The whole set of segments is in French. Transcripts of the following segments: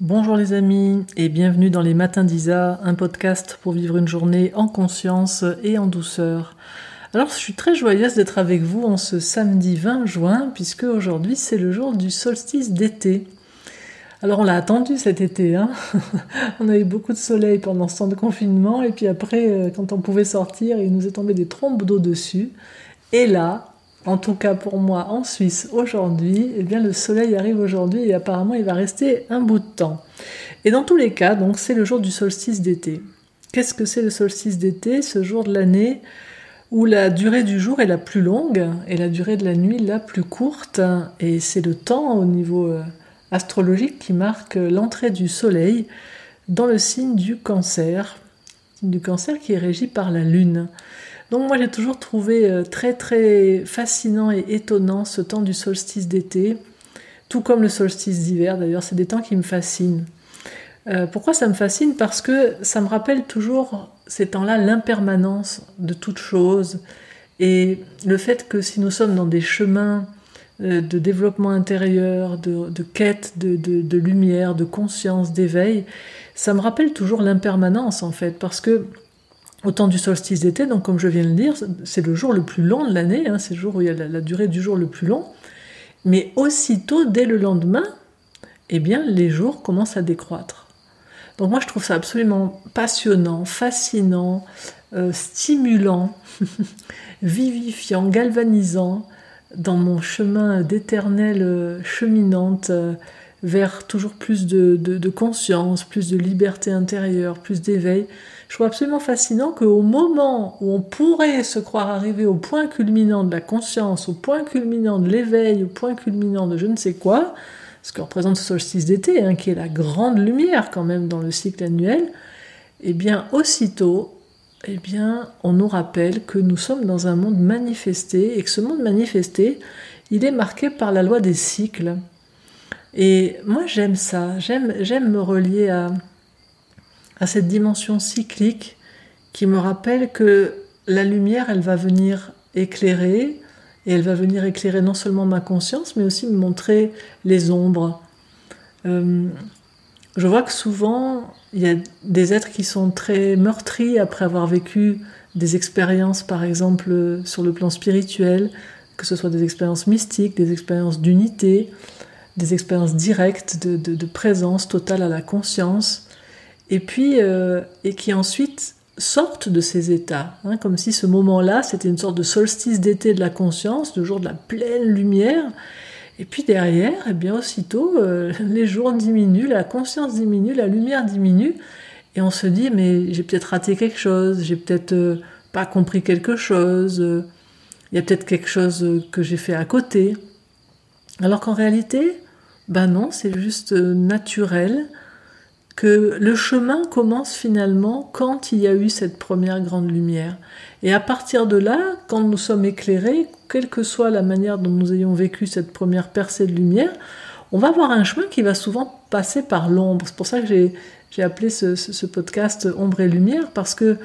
Bonjour les amis et bienvenue dans les Matins d'Isa, un podcast pour vivre une journée en conscience et en douceur. Alors je suis très joyeuse d'être avec vous en ce samedi 20 juin puisque aujourd'hui c'est le jour du solstice d'été. Alors on l'a attendu cet été, hein on a eu beaucoup de soleil pendant ce temps de confinement et puis après euh, quand on pouvait sortir il nous est tombé des trompes d'eau dessus. Et là, en tout cas pour moi en Suisse aujourd'hui, eh bien le soleil arrive aujourd'hui et apparemment il va rester un bout de temps. Et dans tous les cas, donc c'est le jour du solstice d'été. Qu'est-ce que c'est le solstice d'été? Ce jour de l'année où la durée du jour est la plus longue et la durée de la nuit la plus courte. Et c'est le temps au niveau euh, astrologique qui marque l'entrée du soleil dans le signe du cancer, du cancer qui est régi par la lune. Donc moi j'ai toujours trouvé euh, très très fascinant et étonnant ce temps du solstice d'été, tout comme le solstice d'hiver. D'ailleurs, c'est des temps qui me fascinent. Euh, pourquoi ça me fascine? Parce que ça me rappelle toujours ces temps-là l'impermanence de toute chose et le fait que si nous sommes dans des chemins euh, de développement intérieur, de, quête de, de, lumière, de conscience, d'éveil, ça me rappelle toujours l'impermanence en fait, parce que au temps du solstice d'été, donc comme je viens de le dire, c'est le jour le plus long de l'année, hein, c'est le jour où il y a la, durée du jour le plus long, mais aussitôt, dès le lendemain, eh bien, les jours commencent à décroître. Donc moi, je trouve ça absolument passionnant, fascinant, euh, stimulant, vivifiant, galvanisant dans mon chemin d'éternelle euh, cheminante euh, vers toujours plus de conscience, plus de liberté intérieure, plus d'éveil je trouve absolument fascinant qu'au moment où on pourrait se croire arrivé au point culminant de la conscience, au point culminant de l'éveil, au point culminant de je ne sais quoi, ce que représente ce solstice d'été, hein, qui est la grande lumière quand même dans le cycle annuel, eh bien aussitôt, eh bien, on nous rappelle que nous sommes dans un monde manifesté et que ce monde manifesté, il est marqué par la loi des cycles. Et moi j'aime ça, j'aime me relier à, à cette dimension cyclique qui me rappelle que la lumière, elle va venir éclairer, et elle va venir éclairer non seulement ma conscience, mais aussi me montrer les ombres. Euh, je vois que souvent, il y a des êtres qui sont très meurtris après avoir vécu des expériences, par exemple, sur le plan spirituel, que ce soit des expériences mystiques, des expériences d'unité, des expériences directes de, de, présence totale à la conscience et puis euh, et qui ensuite sortent de ces états, hein, comme si ce moment-là c'était une sorte de solstice d'été de la conscience, le jour de la pleine lumière. Et puis derrière, eh bien aussitôt, euh, les jours diminuent, la conscience diminue, la lumière diminue, et on se dit mais j'ai peut-être raté quelque chose, j'ai peut-être euh, pas compris quelque chose, il y a peut-être quelque chose que j'ai fait à côté. Alors qu'en réalité, ben non, c'est juste naturel que le chemin commence finalement quand il y a eu cette première grande lumière. Et à partir de là, quand nous sommes éclairés, quelle que soit la manière dont nous ayons vécu cette première percée de lumière, on va avoir un chemin qui va souvent passer par l'ombre. C'est pour ça que j'ai appelé ce, podcast Ombre et Lumière, parce que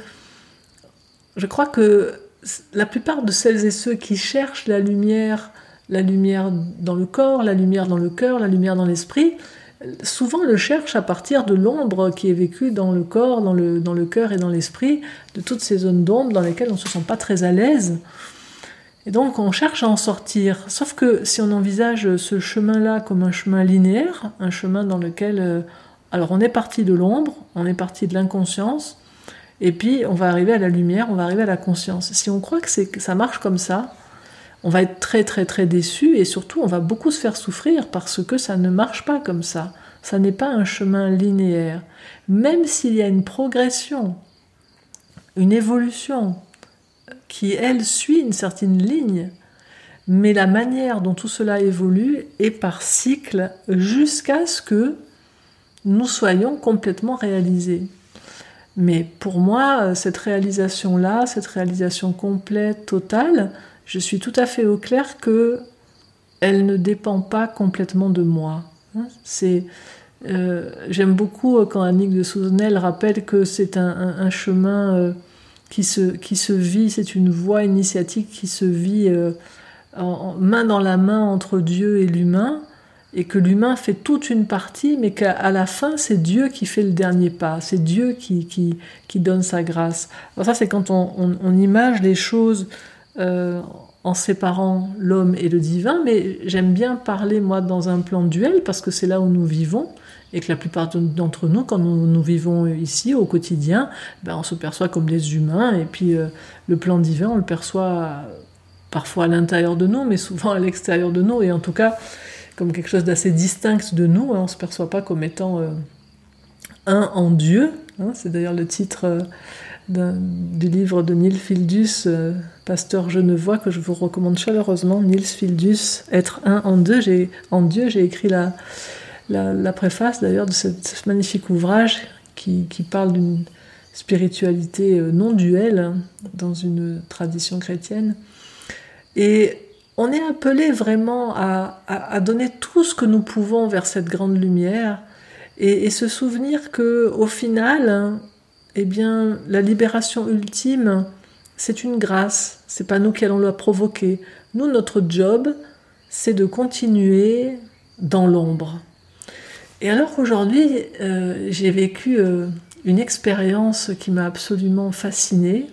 je crois que la plupart de celles et ceux qui cherchent la lumière, la lumière dans le corps, la lumière dans le cœur, la lumière dans l'esprit, souvent le cherche à partir de l'ombre qui est vécue dans le corps, dans le, dans le cœur et dans l'esprit, de toutes ces zones d'ombre dans lesquelles on ne se sent pas très à l'aise. Et donc on cherche à en sortir. Sauf que si on envisage ce chemin-là comme un chemin linéaire, un chemin dans lequel... Euh, alors on est parti de l'ombre, on est parti de l'inconscience, et puis on va arriver à la lumière, on va arriver à la conscience. Si on croit que, que ça marche comme ça, on va être très très très déçu et surtout on va beaucoup se faire souffrir parce que ça ne marche pas comme ça. Ça n'est pas un chemin linéaire. Même s'il y a une progression, une évolution qui, elle, suit une certaine ligne, mais la manière dont tout cela évolue est par cycle jusqu'à ce que nous soyons complètement réalisés. Mais pour moi, cette réalisation-là, cette réalisation complète, totale, je suis tout à fait au clair que elle ne dépend pas complètement de moi. Hein. C'est euh, J'aime beaucoup euh, quand Annick de Souzenel rappelle que c'est un, chemin euh, qui, se, qui se vit, c'est une voie initiatique qui se vit main dans la main entre Dieu et l'humain. et que l'humain fait toute une partie, mais qu'à la fin, c'est Dieu qui fait le dernier pas, c'est Dieu qui, qui, qui, donne sa grâce. Alors ça, c'est quand on, on, les choses euh, en séparant l'homme et le divin, mais j'aime bien parler, moi, dans un plan duel, parce que c'est là où nous vivons, et que la plupart d'entre nous, quand nous, vivons ici, au quotidien, ben, on se perçoit comme des humains, et puis euh, le plan divin, on le perçoit parfois à l'intérieur de nous, mais souvent à l'extérieur de nous, et en tout cas comme quelque chose d'assez distinct de nous. Hein. On ne se perçoit pas comme étant euh, un en Dieu. Hein. C'est d'ailleurs le titre euh, du livre de Nils Fildus, euh, pasteur genevois, que je vous recommande chaleureusement. Nils Fildus, Être un en Dieu. J'ai, en Dieu, j'ai écrit la, la, préface d'ailleurs de ce magnifique ouvrage qui, qui parle d'une spiritualité non duelle hein, dans une tradition chrétienne. Et on est appelé vraiment à, donner tout ce que nous pouvons vers cette grande lumière et, se souvenir que au final, eh bien, la libération ultime, c'est une grâce. C'est pas nous qui allons la provoquer. Nous, notre job, c'est de continuer dans l'ombre. Et alors aujourd'hui, euh, j'ai vécu euh, une expérience qui m'a absolument fascinée.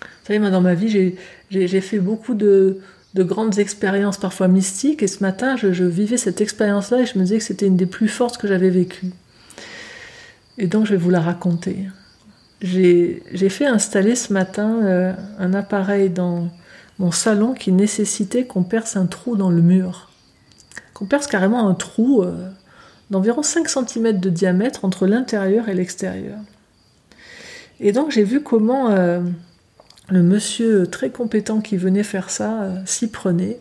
Vous savez, moi, dans ma vie, j'ai fait beaucoup de, de grandes expériences parfois mystiques. Et ce matin, je, vivais cette expérience-là et je me disais que c'était une des plus fortes que j'avais vécues. Et donc, je vais vous la raconter. J'ai fait installer ce matin euh, un appareil dans mon salon qui nécessitait qu'on perce un trou dans le mur. Qu'on perce carrément un trou euh, d'environ 5 cm de diamètre entre l'intérieur et l'extérieur. Et donc, j'ai vu comment... Euh, le monsieur très compétent qui venait faire ça s'y prenait.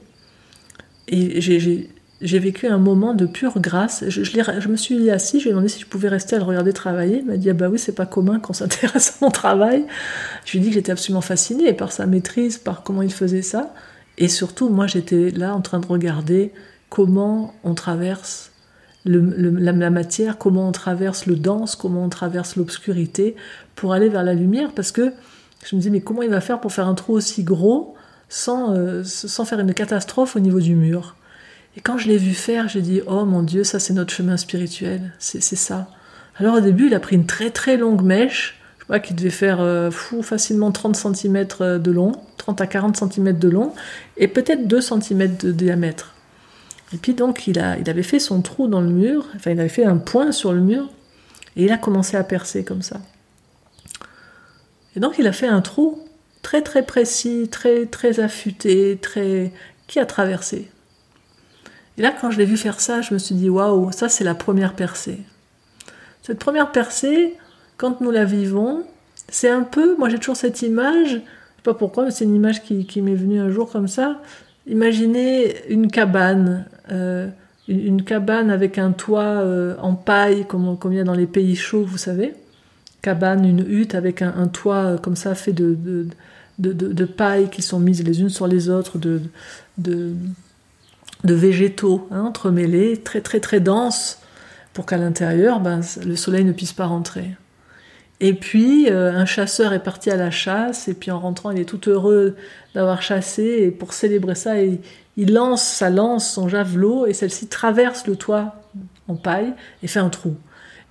Et j'ai vécu un moment de pure grâce. Je, me suis assis, je lui ai demandé si je pouvais rester à le regarder travailler. Il m'a dit Ah bah oui, c'est pas commun qu'on s'intéresse à mon travail. Je lui ai dit que j'étais absolument fascinée par sa maîtrise, par comment il faisait ça. Et surtout, moi, j'étais là en train de regarder comment on traverse la, matière, comment on traverse le dense, comment on traverse l'obscurité pour aller vers la lumière. Parce que je me disais, mais comment il va faire pour faire un trou aussi gros sans, euh, sans faire une catastrophe au niveau du mur? Et quand je l'ai vu faire, j'ai dit, oh mon Dieu, ça c'est notre chemin spirituel, c'est ça. Alors au début, il a pris une très très longue mèche, je crois qu'il devait faire euh, fou, facilement 30 cm de long, 30 à 40 cm de long, et peut-être 2 cm de diamètre. Et puis donc, il, a, il avait fait son trou dans le mur, enfin il avait fait un point sur le mur, et il a commencé à percer comme ça. Et donc il a fait un trou très très précis, très très affûté, très qui a traversé? Et là, quand je l'ai vu faire ça, je me suis dit waouh, ça c'est la première percée. Cette première percée, quand nous la vivons, c'est un peu, moi j'ai toujours cette image, je sais pas pourquoi, mais c'est une image qui, m'est venue un jour comme ça. Imaginez une cabane, euh, une, cabane avec un toit euh, en paille, comme, il y a dans les pays chauds, vous savez cabane, une hutte avec un, toit euh, comme ça fait de, de, paille qui sont mises les unes sur les autres, de, végétaux hein, entremêlés, très très très denses, pour qu'à l'intérieur, ben, le soleil ne puisse pas rentrer. Et puis, euh, un chasseur est parti à la chasse, et puis en rentrant, il est tout heureux d'avoir chassé, et pour célébrer ça, il lance sa lance, son javelot, et celle-ci traverse le toit en paille et fait un trou.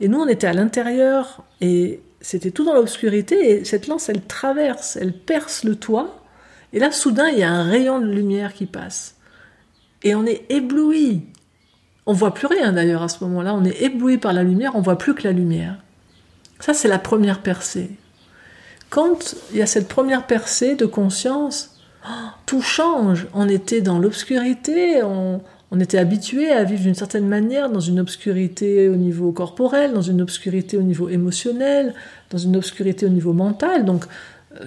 Et nous, on était à l'intérieur et c'était tout dans l'obscurité. Et cette lance, elle traverse, elle perce le toit. Et là, soudain, il y a un rayon de lumière qui passe. Et on est ébloui. On voit plus rien d'ailleurs à ce moment-là. On est ébloui par la lumière, on voit plus que la lumière. Ça, c'est la première percée. Quand il y a cette première percée de conscience, oh, tout change. On était dans l'obscurité, on, on était habitué à vivre d'une certaine manière, dans une obscurité au niveau corporel, dans une obscurité au niveau émotionnel, dans une obscurité au niveau mental. Donc,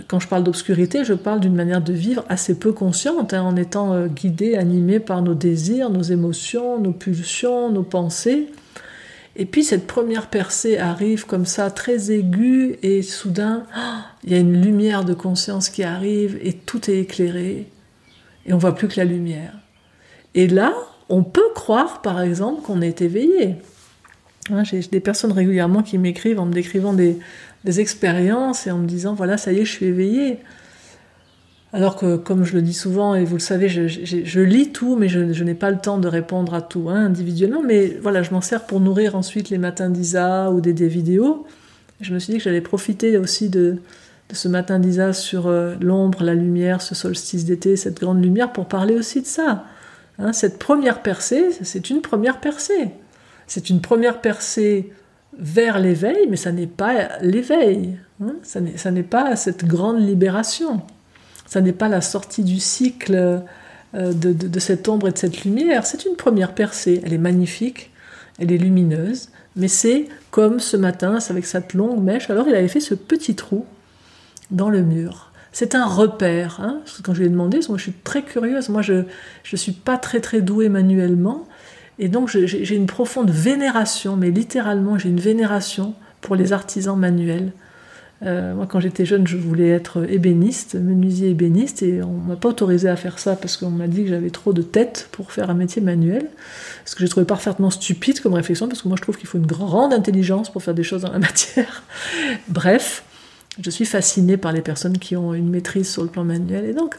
quand je parle d'obscurité, je parle d'une manière de vivre assez peu consciente, hein, en étant euh, guidé, animé par nos désirs, nos émotions, nos pulsions, nos pensées. Et puis cette première percée arrive comme ça, très aiguë, et soudain, il y a une lumière de conscience qui arrive, et tout est éclairé, et on voit plus que la lumière. Et là, on peut croire, par exemple, qu'on est éveillé. Hein, j'ai des personnes régulièrement qui m'écrivent en me décrivant des, expériences et en me disant voilà, ça y est, je suis éveillé. Alors que, comme je le dis souvent, et vous le savez, je, lis tout, mais je, n'ai pas le temps de répondre à tout hein, individuellement. Mais voilà, je m'en sers pour nourrir ensuite les matins d'Isa ou des, vidéos. Je me suis dit que j'allais profiter aussi de, ce matin d'Isa sur euh, l'ombre, la lumière, ce solstice d'été, cette grande lumière, pour parler aussi de ça. Hein, cette première percée, c'est une première percée. C'est une première percée vers l'éveil, mais ça n'est pas l'éveil. Hein, ça n'est pas cette grande libération. Ça n'est pas la sortie du cycle euh, de, cette ombre et de cette lumière. C'est une première percée. Elle est magnifique, elle est lumineuse, mais c'est comme ce matin, avec cette longue mèche. Alors il avait fait ce petit trou dans le mur. C'est un repère. Hein. Quand je lui ai demandé, moi je suis très curieuse. Moi je ne suis pas très très douée manuellement. Et donc j'ai une profonde vénération, mais littéralement j'ai une vénération pour les artisans manuels. Euh, moi, quand j'étais jeune, je voulais être ébéniste, menuisier ébéniste, et on m'a pas autorisé à faire ça parce qu'on m'a dit que j'avais trop de tête pour faire un métier manuel. Ce que j'ai trouvé parfaitement stupide comme réflexion, parce que moi je trouve qu'il faut une grande intelligence pour faire des choses dans la matière. Bref, je suis fascinée par les personnes qui ont une maîtrise sur le plan manuel, et donc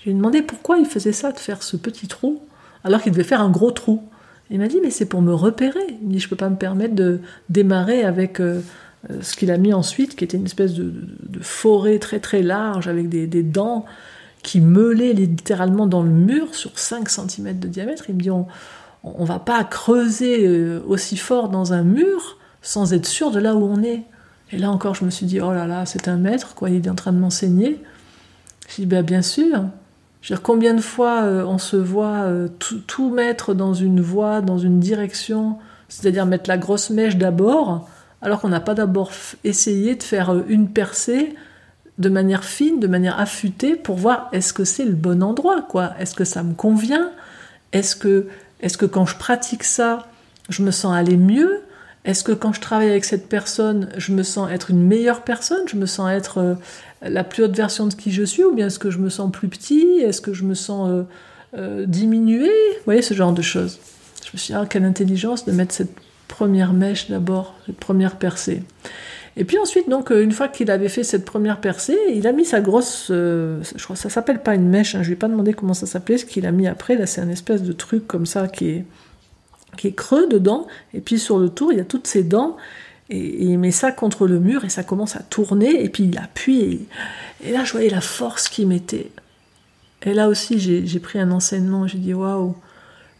je lui ai demandé pourquoi il faisait ça, de faire ce petit trou, alors qu'il devait faire un gros trou. Il m'a dit, mais c'est pour me repérer. Il dit, je peux pas me permettre de démarrer avec. Euh, euh, ce qu'il a mis ensuite, qui était une espèce de, forêt très très large avec des, dents qui meulaient littéralement dans le mur sur 5 cm de diamètre. Il me dit on, on va pas creuser euh, aussi fort dans un mur sans être sûr de là où on est. Et là encore, je me suis dit, oh là là, c'est un maître, quoi, il est en train de m'enseigner. Je dis, ben, bien sûr. Combien de fois euh, on se voit tout, tout, mettre dans une voie, dans une direction, c'est-à-dire mettre la grosse mèche d'abord, alors qu'on n'a pas d'abord essayé de faire euh, une percée de manière fine, de manière affûtée, pour voir est-ce que c'est le bon endroit, quoi? Est-ce que ça me convient? Est-ce que, est que quand je pratique ça, je me sens aller mieux? Est-ce que quand je travaille avec cette personne, je me sens être une meilleure personne? Je me sens être euh, la plus haute version de qui je suis? Ou bien est-ce que je me sens plus petit? Est-ce que je me sens euh, diminué Vous voyez, ce genre de choses. Je me suis dit, ah, quelle intelligence de mettre cette première mèche d'abord, cette première percée. Et puis ensuite, donc, euh, une fois qu'il avait fait cette première percée, il a mis sa grosse, euh, je crois que ça s'appelle pas une mèche, hein, je lui ai pas demandé comment ça s'appelait, ce qu'il a mis après, là c'est un espèce de truc comme ça qui est, qui est creux dedans, et puis sur le tour, il y a toutes ses dents, et, il met ça contre le mur, et ça commence à tourner, et puis il appuie, et, là je voyais la force qu'il mettait. Et là aussi, j'ai pris un enseignement, j'ai dit, waouh,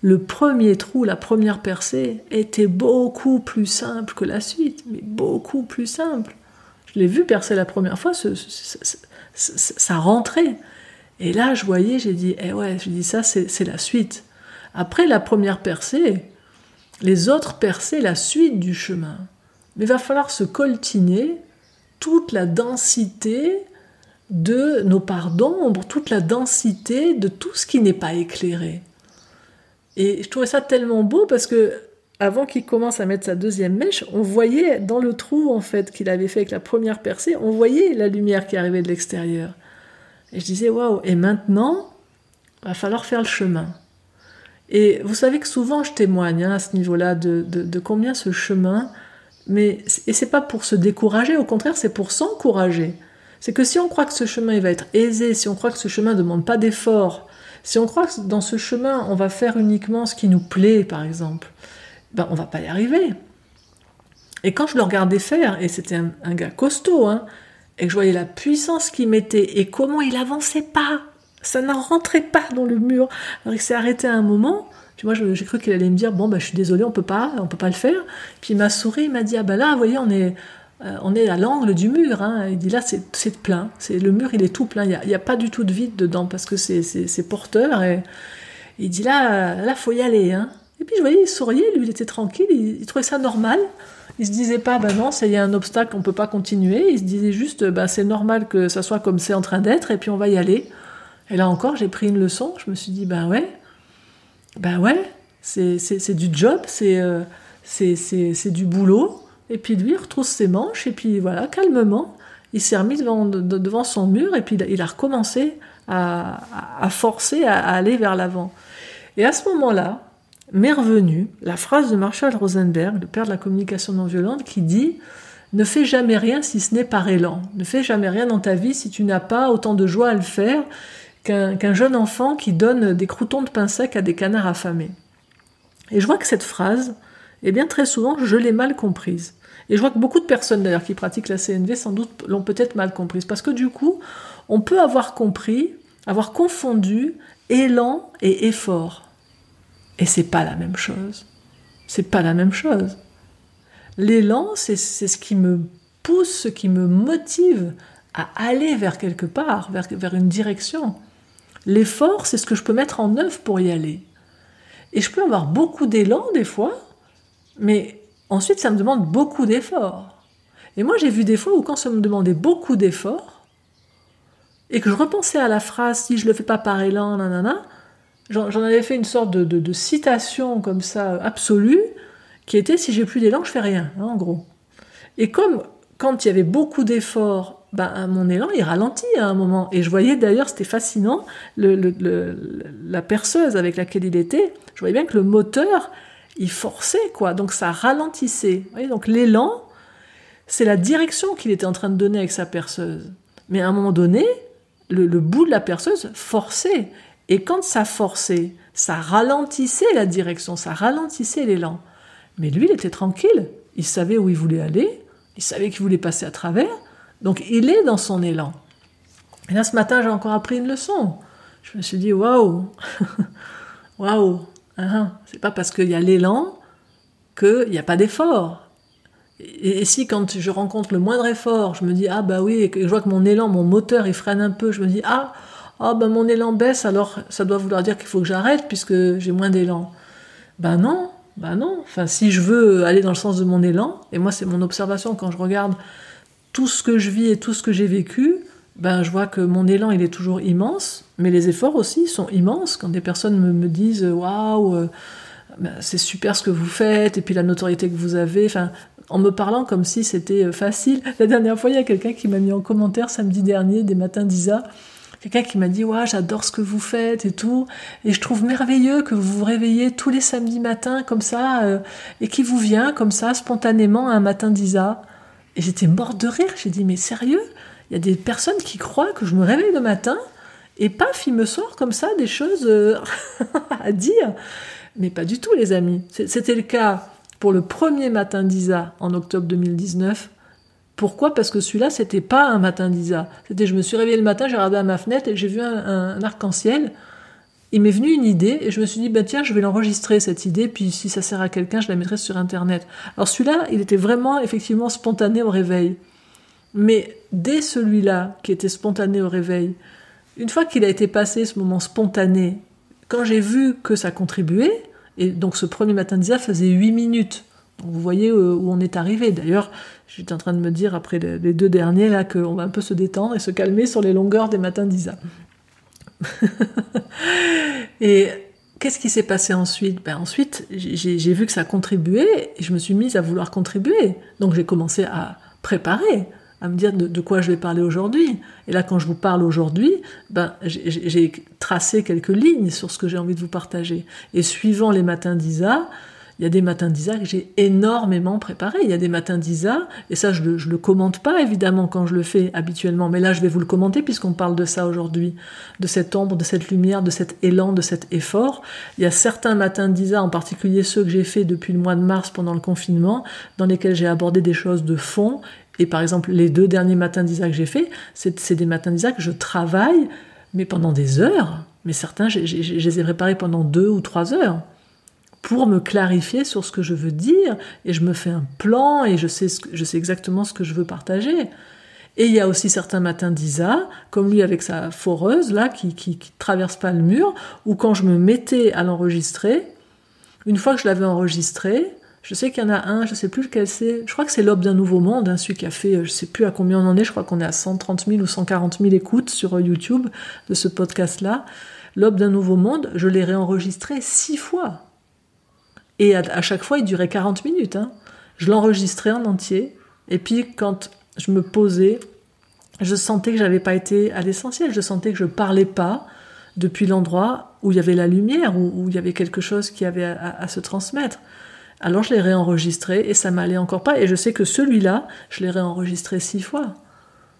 le premier trou, la première percée, était beaucoup plus simple que la suite, mais beaucoup plus simple. Je l'ai vu percer la première fois, ça rentrait. Et là, je voyais, j'ai dit, eh ouais, je dis ça, c'est la suite. Après la première percée, les autres percées, la suite du chemin. Mais il va falloir se coltiner toute la densité de nos parts d'ombre, toute la densité de tout ce qui n'est pas éclairé. Et je trouvais ça tellement beau parce que avant qu'il commence à mettre sa deuxième mèche, on voyait dans le trou en fait qu'il avait fait avec la première percée, on voyait la lumière qui arrivait de l'extérieur. Et je disais waouh, et maintenant, va falloir faire le chemin. Et vous savez que souvent je témoigne hein, à ce niveau-là de, de, combien ce chemin, mais et c'est pas pour se décourager, au contraire c'est pour s'encourager. C'est que si on croit que ce chemin va être aisé, si on croit que ce chemin ne demande pas d'effort, si on croit que dans ce chemin, on va faire uniquement ce qui nous plaît, par exemple, ben, on va pas y arriver. Et quand je le regardais faire, et c'était un, gars costaud, hein, et que je voyais la puissance qu'il mettait et comment il avançait pas, ça n'en rentrait pas dans le mur. Alors il s'est arrêté à un moment. Puis moi, j'ai cru qu'il allait me dire bon, bah, je suis désolé, on peut pas, on peut pas le faire. Puis il m'a souri, il m'a dit ah ben là, vous voyez, on est, euh, on est à l'angle du mur. Hein. Il dit là, c'est plein. Le mur, il est tout plein. Il n'y a, pas du tout de vide dedans parce que c'est porteur. Et, il dit là, là, faut y aller. Hein. Et puis je voyais, il souriait, lui, il était tranquille, il, trouvait ça normal. Il se disait pas, ben non, il y a un obstacle, on peut pas continuer. Il se disait juste, ben c'est normal que ça soit comme c'est en train d'être, et puis on va y aller. Et là encore, j'ai pris une leçon. Je me suis dit, ben ouais, ben ouais, c'est du job, euh, c'est du boulot. Et puis lui, il retrousse ses manches, et puis voilà, calmement, il s'est remis devant, devant son mur, et puis il a recommencé à, forcer à, aller vers l'avant. Et à ce moment-là, m'est revenue la phrase de Marshall Rosenberg, le père de la communication non violente, qui dit ne fais jamais rien si ce n'est par élan. Ne fais jamais rien dans ta vie si tu n'as pas autant de joie à le faire qu'un jeune enfant qui donne des croutons de pain sec à des canards affamés. Et je vois que cette phrase, eh bien très souvent, je l'ai mal comprise. Et je vois que beaucoup de personnes d'ailleurs qui pratiquent la CNV sans doute l'ont peut-être mal comprise. Parce que du coup, on peut avoir compris, avoir confondu élan et effort. Et c'est pas la même chose. C'est pas la même chose. L'élan, c'est ce qui me pousse, ce qui me motive à aller vers quelque part, vers, vers une direction. L'effort, c'est ce que je peux mettre en œuvre pour y aller. Et je peux avoir beaucoup d'élan des fois, mais ensuite ça me demande beaucoup d'efforts. Et moi j'ai vu des fois où quand ça me demandait beaucoup d'efforts, et que je repensais à la phrase si je le fais pas par élan, nanana, j'en avais fait une sorte de, citation comme ça absolue, qui était si j'ai plus d'élan, je fais rien, hein, en gros. Et comme quand il y avait beaucoup d'efforts ben, mon élan, il ralentit à un moment. Et je voyais d'ailleurs, c'était fascinant, la perceuse avec laquelle il était, je voyais bien que le moteur, il forçait, quoi. Donc ça ralentissait. donc l'élan, c'est la direction qu'il était en train de donner avec sa perceuse. Mais à un moment donné, le, le bout de la perceuse forçait. Et quand ça forçait, ça ralentissait la direction, ça ralentissait l'élan. Mais lui, il était tranquille. Il savait où il voulait aller. Il savait qu'il voulait passer à travers. Donc il est dans son élan. Et là, ce matin, j'ai encore appris une leçon. Je me suis dit, waouh, waouh, hein, c'est pas parce qu'il y a l'élan qu'il n'y a pas d'effort. Et, si quand je rencontre le moindre effort, je me dis, ah bah oui, et que je vois que mon élan, mon moteur, il freine un peu, je me dis, ah, ah bah mon élan baisse, alors ça doit vouloir dire qu'il faut que j'arrête puisque j'ai moins d'élan. Ben non, ben non. Enfin, si je veux aller dans le sens de mon élan, et moi c'est mon observation quand je regarde tout ce que je vis et tout ce que j'ai vécu, ben, je vois que mon élan, il est toujours immense, mais les efforts aussi sont immenses. Quand des personnes me, disent Waouh, euh, ben, c'est super ce que vous faites, et puis la notoriété que vous avez, en me parlant comme si c'était euh, facile. La dernière fois, il y a quelqu'un qui m'a mis en commentaire samedi dernier, des matins d'Isa, quelqu'un qui m'a dit Waouh, j'adore ce que vous faites et tout, et je trouve merveilleux que vous vous réveillez tous les samedis matins comme ça, euh, et qui vous vient comme ça, spontanément, un matin d'Isa. Et j'étais morte de rire. J'ai dit, mais sérieux? Il y a des personnes qui croient que je me réveille le matin et paf, il me sort comme ça des choses euh, à dire. Mais pas du tout, les amis. C'était le cas pour le premier matin d'Isa en octobre 2019. Pourquoi? Parce que celui-là, c'était pas un matin d'Isa. C'était, je me suis réveillée le matin, j'ai regardé à ma fenêtre et j'ai vu un arc-en-ciel il m'est venu une idée et je me suis dit, bah tiens, je vais l'enregistrer cette idée, puis si ça sert à quelqu'un, je la mettrai sur Internet. Alors celui-là, il était vraiment effectivement spontané au réveil. Mais dès celui-là, qui était spontané au réveil, une fois qu'il a été passé ce moment spontané, quand j'ai vu que ça contribuait, et donc ce premier matin d'Isa faisait 8 minutes, vous voyez euh, où on est arrivé. D'ailleurs, j'étais en train de me dire après les deux derniers là qu'on va un peu se détendre et se calmer sur les longueurs des matins d'Isa. et qu'est-ce qui s'est passé ensuite? Ben Ensuite, j'ai vu que ça contribuait et je me suis mise à vouloir contribuer. Donc j'ai commencé à préparer, à me dire de, quoi je vais parler aujourd'hui. Et là, quand je vous parle aujourd'hui, ben, j'ai tracé quelques lignes sur ce que j'ai envie de vous partager. Et suivant les matins d'Isa, il y a des matins d'Isa que j'ai énormément préparé. Il y a des matins d'Isa, et ça je le, le commente pas évidemment quand je le fais habituellement, mais là je vais vous le commenter puisqu'on parle de ça aujourd'hui, de cette ombre, de cette lumière, de cet élan, de cet effort. Il y a certains matins d'Isa, en particulier ceux que j'ai fait depuis le mois de mars pendant le confinement, dans lesquels j'ai abordé des choses de fond. Et par exemple, les deux derniers matins d'Isa que j'ai fait, c'est des matins d'Isa que je travaille, mais pendant des heures. Mais certains, je les ai préparés pendant deux ou trois heures pour me clarifier sur ce que je veux dire et je me fais un plan et je sais, je sais exactement ce que je veux partager. Et il y a aussi certains matins d'Isa, comme lui avec sa foreuse là, qui, qui, traverse pas le mur, où quand je me mettais à l'enregistrer, une fois que je l'avais enregistré, je sais qu'il y en a un, je sais plus lequel c'est, je crois que c'est L'aube d'un nouveau monde, hein, celui qui a fait, je sais plus à combien on en est, je crois qu'on est à 130 000 ou 140 000 écoutes sur euh, YouTube de ce podcast-là. L'aube d'un nouveau monde, je l'ai réenregistré six fois. Et à, chaque fois, il durait 40 minutes. Hein. Je l'enregistrais en entier. Et puis, quand je me posais, je sentais que j'avais pas été à l'essentiel. Je sentais que je parlais pas depuis l'endroit où il y avait la lumière, où, il y avait quelque chose qui avait à, se transmettre. Alors je l'ai réenregistré et ça m'allait encore pas. Et je sais que celui-là, je l'ai réenregistré six fois.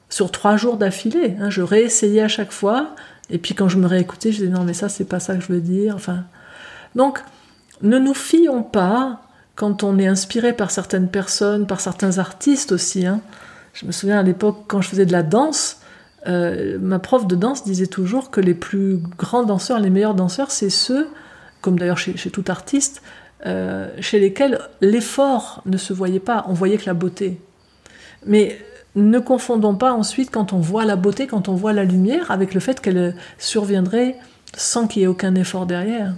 Sur trois jours d'affilée. Hein. je réessayais à chaque fois. Et puis quand je me réécoutais, je disais non mais ça c'est pas ça que je veux dire. Enfin, donc ne nous fions pas quand on est inspiré par certaines personnes, par certains artistes aussi. Hein. Je me souviens à l'époque quand je faisais de la danse, euh, ma prof de danse disait toujours que les plus grands danseurs, les meilleurs danseurs, c'est ceux, comme d'ailleurs chez, tout artiste, euh, chez lesquels l'effort ne se voyait pas, on voyait que la beauté. Mais ne confondons pas ensuite quand on voit la beauté, quand on voit la lumière, avec le fait qu'elle surviendrait sans qu'il y ait aucun effort derrière.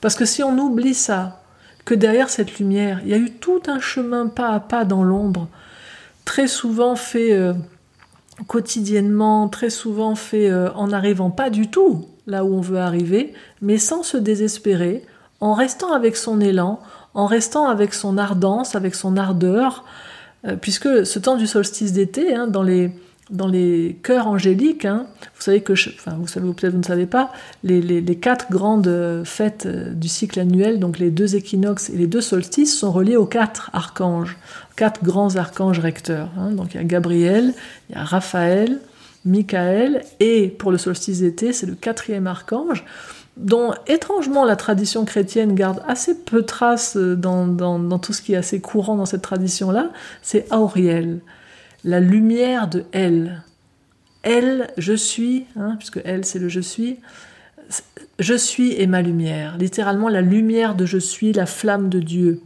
Parce que si on oublie ça, que derrière cette lumière, il y a eu tout un chemin pas à pas dans l'ombre, très souvent fait euh, quotidiennement, très souvent fait euh, en n'arrivant pas du tout là où on veut arriver, mais sans se désespérer, en restant avec son élan, en restant avec son ardence, avec son ardeur, euh, puisque ce temps du solstice d'été, hein, dans les dans les chœurs angéliques, hein, vous savez que, enfin vous savez peut-être vous ne savez pas, les, quatre grandes fêtes euh, du cycle annuel, donc les deux équinoxes et les deux solstices, sont reliés aux quatre archanges, quatre grands archanges recteurs. Hein. donc il y a Gabriel, il y a Raphaël, Michael, et pour le solstice d'été, c'est le quatrième archange, dont étrangement la tradition chrétienne garde assez peu trace euh, dans, dans tout ce qui est assez courant dans cette tradition-là, c'est Auriel la lumière de elle. Elle, je suis, hein, puisque elle c'est le je suis, je suis et ma lumière, littéralement la lumière de je suis, la flamme de Dieu.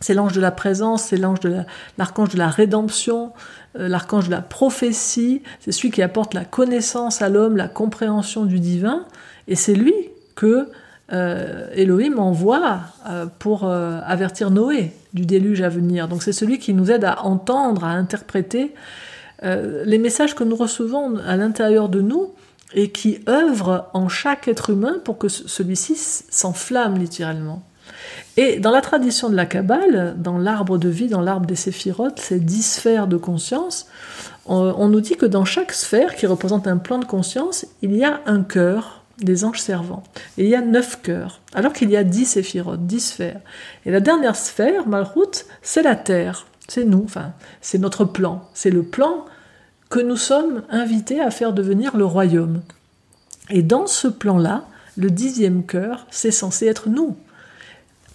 C'est l'ange de la présence, c'est l'ange de l'archange de la rédemption, euh, l'archange de la prophétie, c'est celui qui apporte la connaissance à l'homme, la compréhension du divin, et c'est lui que euh, Elohim envoie euh, pour euh, avertir Noé du déluge à venir. Donc c'est celui qui nous aide à entendre, à interpréter les messages que nous recevons à l'intérieur de nous et qui œuvre en chaque être humain pour que celui-ci s'enflamme littéralement. Et dans la tradition de la Kabbale, dans l'arbre de vie, dans l'arbre des séphirotes, ces dix sphères de conscience, on nous dit que dans chaque sphère qui représente un plan de conscience, il y a un cœur des anges servants. Et il y a neuf cœurs, alors qu'il y a dix séphirotes, dix sphères. Et la dernière sphère, Malchut, c'est la terre, c'est nous, enfin, c'est notre plan, c'est le plan que nous sommes invités à faire devenir le royaume. Et dans ce plan-là, le dixième cœur, c'est censé être nous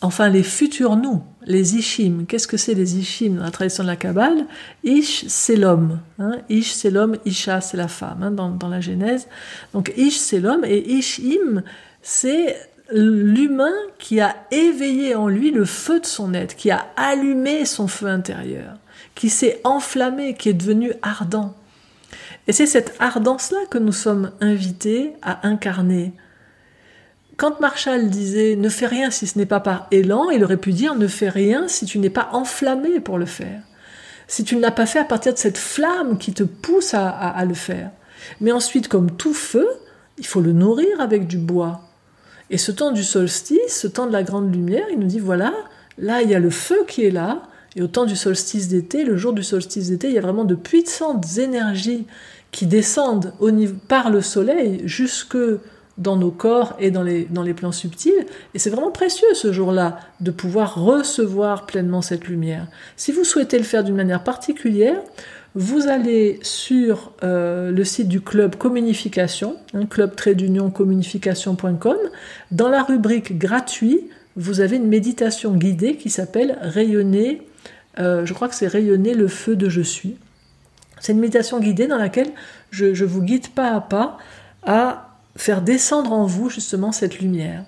enfin les futurs nous, les Ishim. Qu'est-ce que c'est les Ishim dans la tradition de la Kabbale? Ish, c'est l'homme. Hein. Ish, c'est l'homme, Isha, c'est la femme, hein, dans, la Genèse. Donc Ish, c'est l'homme, et Ishim, c'est l'humain qui a éveillé en lui le feu de son être, qui a allumé son feu intérieur, qui s'est enflammé, qui est devenu ardent. Et c'est cette ardence-là que nous sommes invités à incarner quand Marshall disait ne fais rien si ce n'est pas par élan, il aurait pu dire ne fais rien si tu n'es pas enflammé pour le faire. Si tu ne l'as pas fait à partir de cette flamme qui te pousse à, le faire. Mais ensuite, comme tout feu, il faut le nourrir avec du bois. Et ce temps du solstice, ce temps de la grande lumière, il nous dit voilà, là il y a le feu qui est là, et au temps du solstice d'été, le jour du solstice d'été, il y a vraiment de puissantes énergies qui descendent au niveau, par le soleil jusque dans nos corps et dans les, dans les plans subtils. Et c'est vraiment précieux ce jour-là de pouvoir recevoir pleinement cette lumière. Si vous souhaitez le faire d'une manière particulière, vous allez sur euh, le site du club Communification, hein, club d'union communification.com. Dans la rubrique gratuit, vous avez une méditation guidée qui s'appelle Rayonner, euh, je crois que c'est Rayonner le feu de je suis. C'est une méditation guidée dans laquelle je, je vous guide pas à pas à faire descendre en vous justement cette lumière.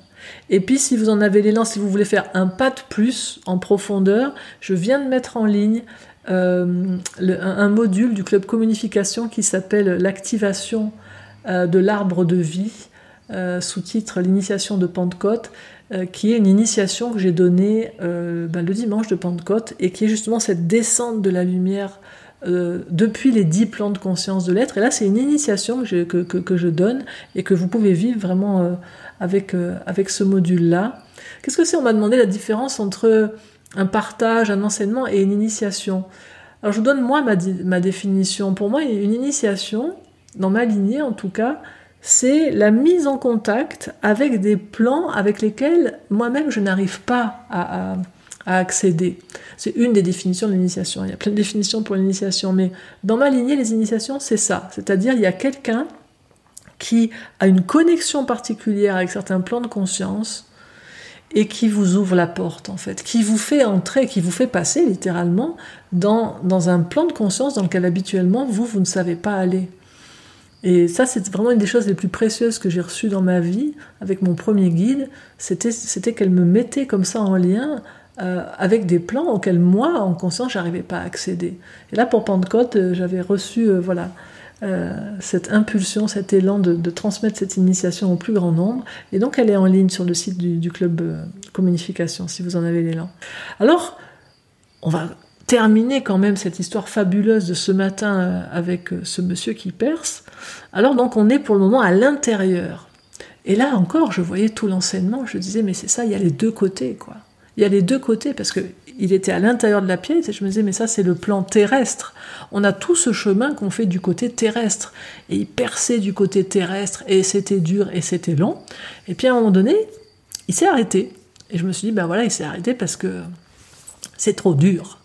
Et puis si vous en avez l'élan, si vous voulez faire un pas de plus en profondeur, je viens de mettre en ligne euh, un, module du club communication qui s'appelle l'activation euh, de l'arbre de vie, euh, sous-titre l'initiation de Pentecôte, qui est une initiation que j'ai donnée ben, le dimanche de Pentecôte et qui est justement cette descente de la lumière euh, depuis les dix plans de conscience de l'être. Et là, c'est une initiation que je, que, je, donne et que vous pouvez vivre vraiment euh, avec, euh, avec ce module-là. Qu'est-ce que c'est? On m'a demandé la différence entre un partage, un enseignement et une initiation. Alors, je vous donne moi ma, ma définition. Pour moi, une initiation, dans ma lignée en tout cas, c'est la mise en contact avec des plans avec lesquels moi-même je n'arrive pas à, à accéder. C'est une des définitions de l'initiation. Il y a plein de définitions pour l'initiation, mais dans ma lignée, les initiations, c'est ça. C'est-à-dire, il y a quelqu'un qui a une connexion particulière avec certains plans de conscience et qui vous ouvre la porte, en fait, qui vous fait entrer, qui vous fait passer littéralement dans, dans un plan de conscience dans lequel habituellement, vous, vous ne savez pas aller. Et ça, c'est vraiment une des choses les plus précieuses que j'ai reçues dans ma vie avec mon premier guide. C'était, c'était qu'elle me mettait comme ça en lien euh, avec des plans auxquels moi, en conscience, j'arrivais pas à accéder. Et là, pour Pentecôte, euh, j'avais reçu, euh, voilà, cette impulsion, cet élan de, transmettre cette initiation au plus grand nombre. Et donc, elle est en ligne sur le site du, du club Communication, si vous en avez l'élan. Alors, on va terminer quand même cette histoire fabuleuse de ce matin avec ce monsieur qui perce. Alors, donc, on est pour le moment à l'intérieur. Et là encore, je voyais tout l'enseignement, je disais, mais c'est ça, il y a les deux côtés, quoi il y a les deux côtés, parce qu'il était à l'intérieur de la pièce, et je me disais, mais ça c'est le plan terrestre. On a tout ce chemin qu'on fait du côté terrestre. Et il perçait du côté terrestre, et c'était dur, et c'était long. Et puis à un moment donné, il s'est arrêté. Et je me suis dit, ben voilà, il s'est arrêté parce que c'est trop dur.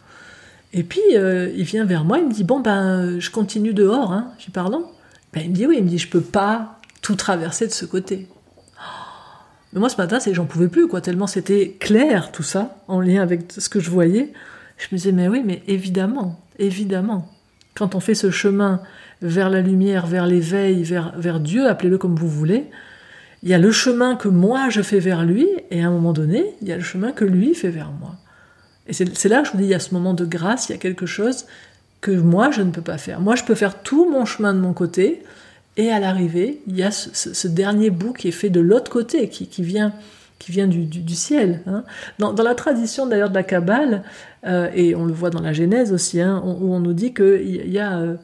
Et puis euh, il vient vers moi, il me dit, bon ben je continue dehors, hein. Je dis, pardon? Ben, Il me dit, oui, il me dit, je peux pas tout traverser de ce côté. Mais moi, ce matin, c'est j'en pouvais plus, quoi, tellement c'était clair tout ça, en lien avec ce que je voyais. Je me disais, mais oui, mais évidemment, évidemment. Quand on fait ce chemin vers la lumière, vers l'éveil, vers, vers Dieu, appelez-le comme vous voulez, il y a le chemin que moi je fais vers lui, et à un moment donné, il y a le chemin que lui fait vers moi. Et c'est là que je vous dis, il y a ce moment de grâce, il y a quelque chose que moi je ne peux pas faire. Moi, je peux faire tout mon chemin de mon côté, et à l'arrivée, il y a ce, dernier bout qui est fait de l'autre côté, qui, vient, qui vient du, ciel. Hein. Dans, la tradition d'ailleurs de la Kabbale, euh, et on le voit dans la Genèse aussi, hein, où on nous dit qu'il y a euh,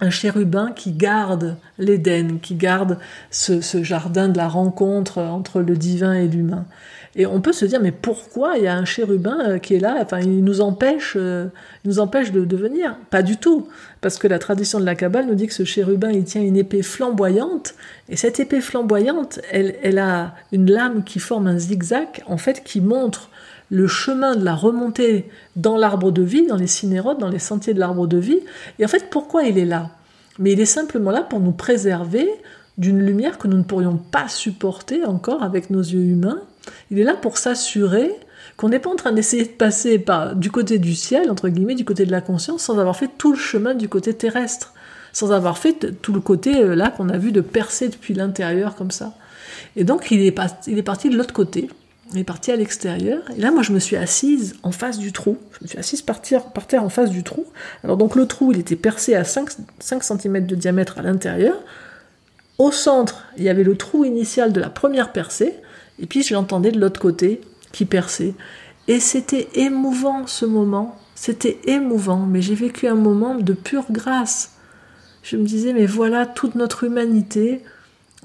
un chérubin qui garde l'Éden, qui garde ce, jardin de la rencontre entre le divin et l'humain. Et on peut se dire, mais pourquoi il y a un chérubin euh, qui est là? Enfin, il nous empêche, euh, nous empêche de, venir. Pas du tout, parce que la tradition de la Kabbale nous dit que ce chérubin, il tient une épée flamboyante, et cette épée flamboyante, elle, elle a une lame qui forme un zigzag, en fait, qui montre le chemin de la remontée dans l'arbre de vie, dans les cinérotes, dans les sentiers de l'arbre de vie. Et en fait, pourquoi il est là? Mais il est simplement là pour nous préserver d'une lumière que nous ne pourrions pas supporter encore avec nos yeux humains il est là pour s'assurer qu'on n'est pas en train d'essayer de passer du côté du ciel, entre guillemets, du côté de la conscience, sans avoir fait tout le chemin du côté terrestre, sans avoir fait tout le côté euh, là qu'on a vu de percer depuis l'intérieur comme ça. Et donc il est, parti de l'autre côté, il est parti à l'extérieur, et là moi je me suis assise en face du trou, je me suis assise par terre, par terre en face du trou. Alors donc le trou il était percé à 5, 5 cm de diamètre à l'intérieur, au centre il y avait le trou initial de la première percée, et puis je l'entendais de l'autre côté qui perçait. Et c'était émouvant ce moment, c'était émouvant, mais j'ai vécu un moment de pure grâce. Je me disais, mais voilà toute notre humanité,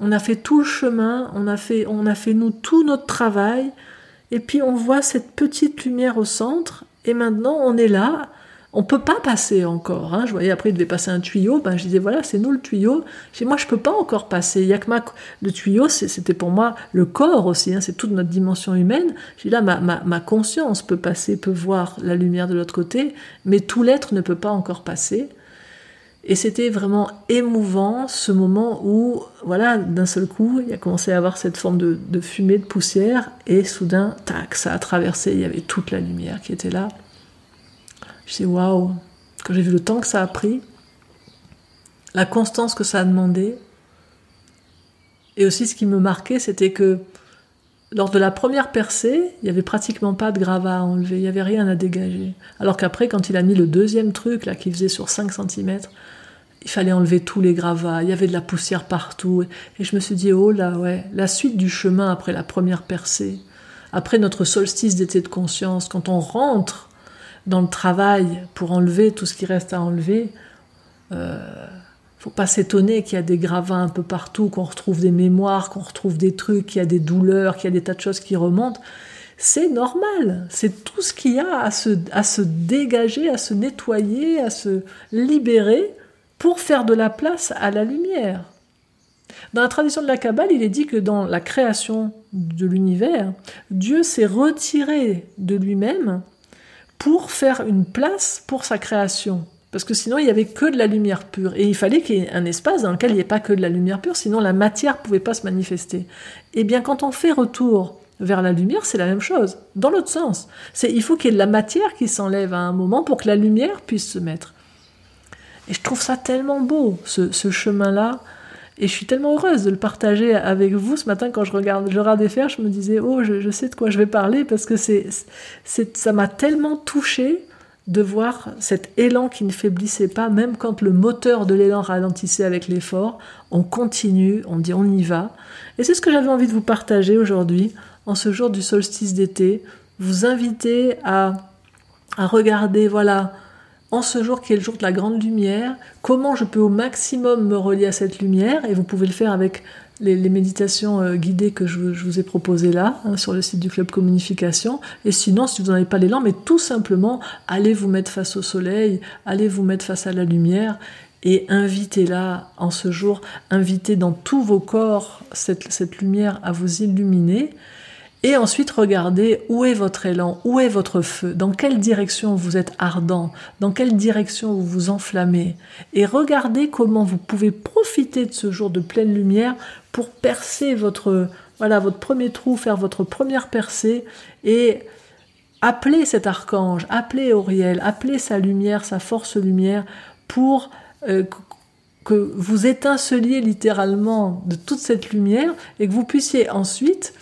on a fait tout le chemin, on a fait, on a fait nous tout notre travail, et puis on voit cette petite lumière au centre, et maintenant on est là, on peut pas passer encore. Hein. Je voyais après, il devait passer un tuyau. Ben, je disais, voilà, c'est nous le tuyau. Je moi, je peux pas encore passer. Y a que le tuyau, c'était pour moi le corps aussi. Hein. C'est toute notre dimension humaine. Je dis là, ma, ma, conscience peut passer, peut voir la lumière de l'autre côté, mais tout l'être ne peut pas encore passer. Et c'était vraiment émouvant ce moment où, voilà, d'un seul coup, il a commencé à avoir cette forme de, de fumée, de poussière, et soudain, tac, ça a traversé. Il y avait toute la lumière qui était là. Je dis waouh, quand j'ai vu le temps que ça a pris, la constance que ça a demandé, et aussi ce qui me marquait, c'était que lors de la première percée, il n'y avait pratiquement pas de gravat à enlever, il n'y avait rien à dégager. Alors qu'après, quand il a mis le deuxième truc, là, qui faisait sur 5 cm, il fallait enlever tous les gravats, il y avait de la poussière partout. Et je me suis dit, oh là, ouais, la suite du chemin après la première percée, après notre solstice d'été de conscience, quand on rentre dans le travail pour enlever tout ce qui reste à enlever, euh, faut pas s'étonner qu'il y a des gravats un peu partout, qu'on retrouve des mémoires, qu'on retrouve des trucs, qu'il y a des douleurs, qu'il y a des tas de choses qui remontent. C'est normal, c'est tout ce qu'il y a à se, à se dégager, à se nettoyer, à se libérer pour faire de la place à la lumière. Dans la tradition de la Kabbale, il est dit que dans la création de l'univers, Dieu s'est retiré de lui-même pour faire une place pour sa création. Parce que sinon, il n'y avait que de la lumière pure. Et il fallait qu'il y ait un espace dans lequel il n'y ait pas que de la lumière pure, sinon la matière ne pouvait pas se manifester. Et eh bien, quand on fait retour vers la lumière, c'est la même chose, dans l'autre sens. C'est il faut qu'il y ait de la matière qui s'enlève à un moment pour que la lumière puisse se mettre. Et je trouve ça tellement beau, ce, chemin-là. Et je suis tellement heureuse de le partager avec vous ce matin quand je regarde, je regardais faire, je me disais oh je, sais de quoi je vais parler parce que c'est, ça m'a tellement touchée de voir cet élan qui ne faiblissait pas, même quand le moteur de l'élan ralentissait avec l'effort, on continue, on dit on y va. Et c'est ce que j'avais envie de vous partager aujourd'hui, en ce jour du solstice d'été, vous inviter à, à regarder, voilà, en ce jour qui est le jour de la grande lumière, comment je peux au maximum me relier à cette lumière, et vous pouvez le faire avec les, méditations euh, guidées que je, vous ai proposées là, hein, sur le site du Club Communication, et sinon, si vous n'en avez pas l'élan, mais tout simplement, allez vous mettre face au soleil, allez vous mettre face à la lumière, et invitez-la en ce jour, invitez dans tous vos corps cette lumière à vous illuminer, et ensuite, regardez où est votre élan, où est votre feu, dans quelle direction vous êtes ardent, dans quelle direction vous vous enflammez. Et regardez comment vous pouvez profiter de ce jour de pleine lumière pour percer votre, voilà, votre premier trou, faire votre première percée et appeler cet archange, appeler Auriel, appeler sa lumière, sa force lumière pour euh, que vous étinceliez littéralement de toute cette lumière et que vous puissiez ensuite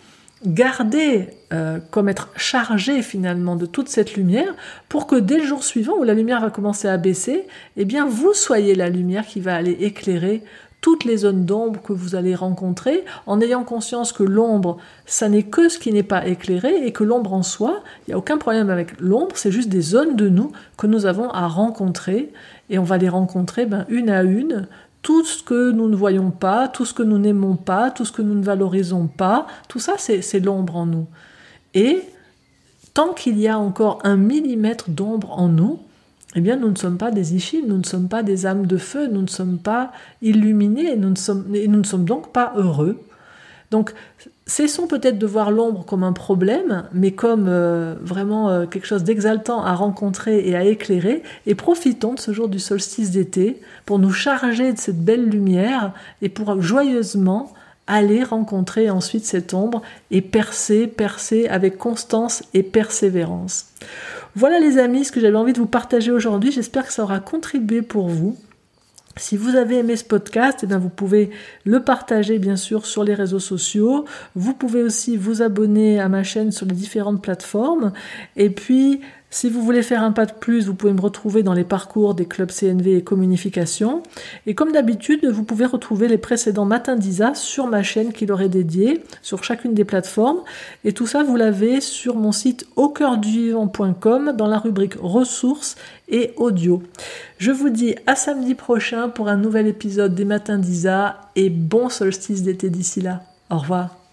garder euh, comme être chargé finalement de toute cette lumière pour que dès le jour suivant où la lumière va commencer à baisser, eh bien vous soyez la lumière qui va aller éclairer toutes les zones d'ombre que vous allez rencontrer en ayant conscience que l'ombre, ça n'est que ce qui n'est pas éclairé et que l'ombre en soi, il n'y a aucun problème avec l'ombre, c'est juste des zones de nous que nous avons à rencontrer et on va les rencontrer ben, une à une tout ce que nous ne voyons pas, tout ce que nous n'aimons pas, tout ce que nous ne valorisons pas, tout ça, c'est l'ombre en nous. Et tant qu'il y a encore un millimètre d'ombre en nous, eh bien, nous ne sommes pas des ichis, nous ne sommes pas des âmes de feu, nous ne sommes pas illuminés, et nous ne sommes donc pas heureux. Donc, cessons peut-être de voir l'ombre comme un problème, mais comme euh, vraiment euh, quelque chose d'exaltant à rencontrer et à éclairer, et profitons de ce jour du solstice d'été pour nous charger de cette belle lumière et pour joyeusement aller rencontrer ensuite cette ombre et percer, percer avec constance et persévérance. Voilà les amis ce que j'avais envie de vous partager aujourd'hui, j'espère que ça aura contribué pour vous. Si vous avez aimé ce podcast, eh bien vous pouvez le partager bien sûr sur les réseaux sociaux. Vous pouvez aussi vous abonner à ma chaîne sur les différentes plateformes. Et puis si vous voulez faire un pas de plus, vous pouvez me retrouver dans les parcours des clubs CNV et communication. Et comme d'habitude, vous pouvez retrouver les précédents matins d'ISA sur ma chaîne qui leur est dédiée, sur chacune des plateformes. Et tout ça, vous l'avez sur mon site au dans la rubrique ressources et audio. Je vous dis à samedi prochain pour un nouvel épisode des matins d'ISA et bon solstice d'été d'ici là. Au revoir.